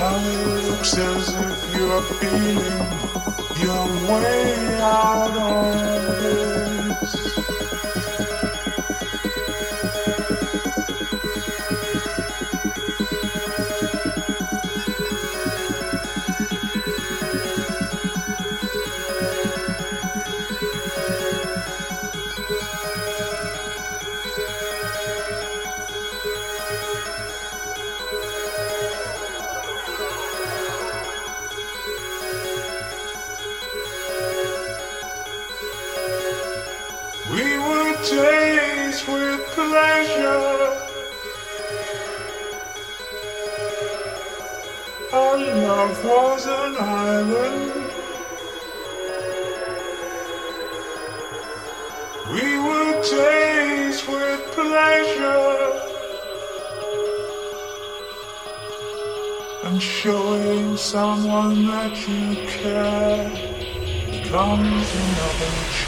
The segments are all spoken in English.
Now it looks as if you're feeling your way out of this. someone that you care comes another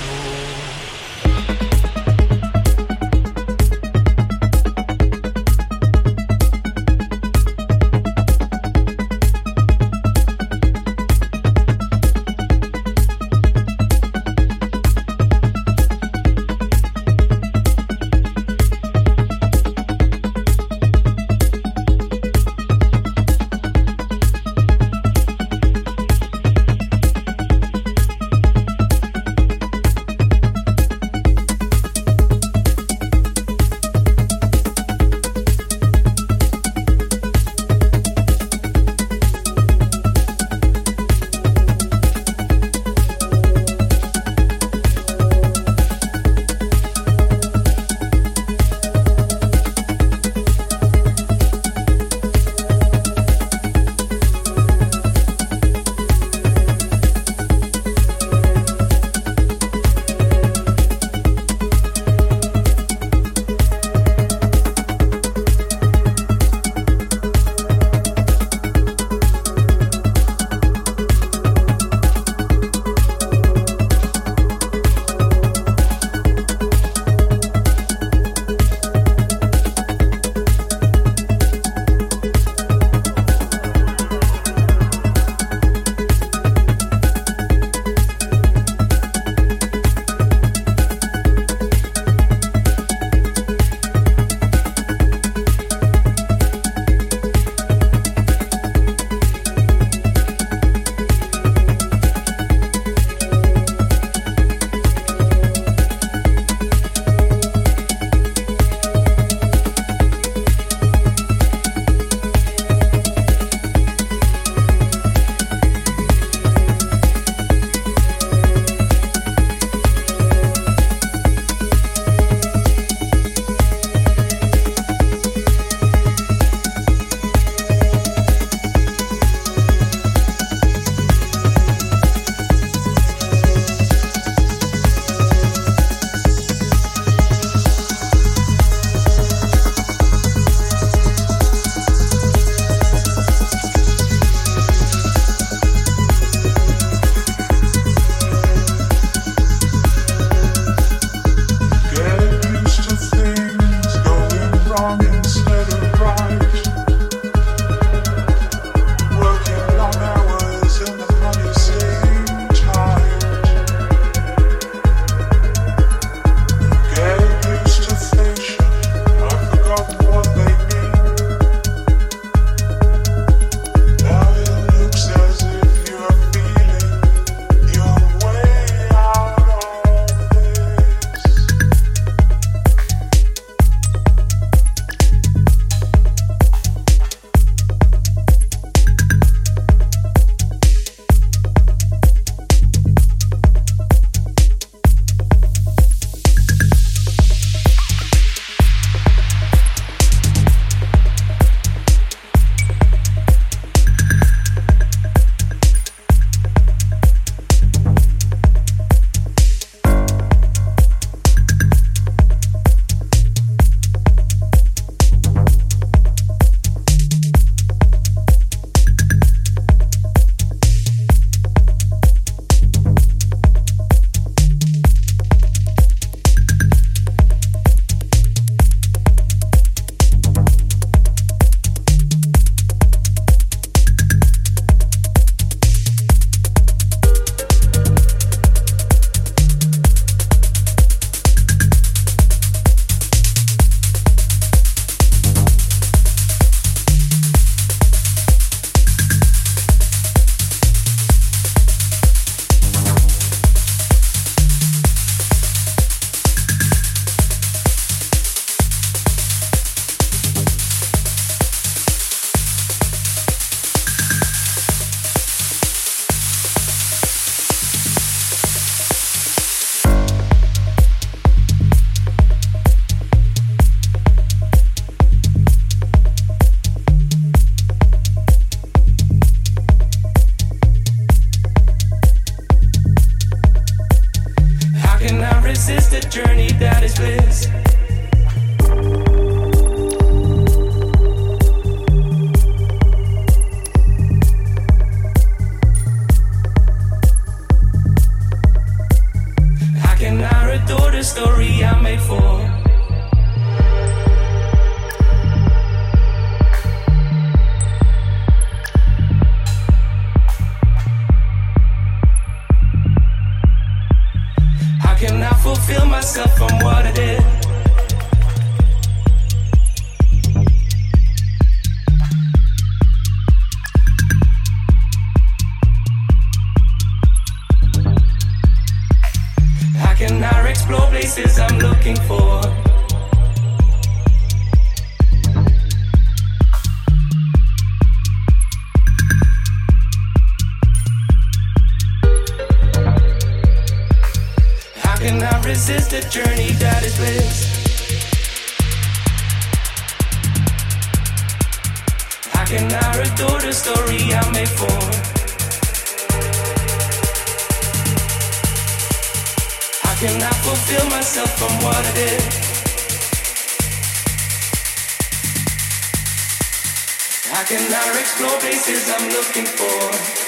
I cannot explore places I'm looking for?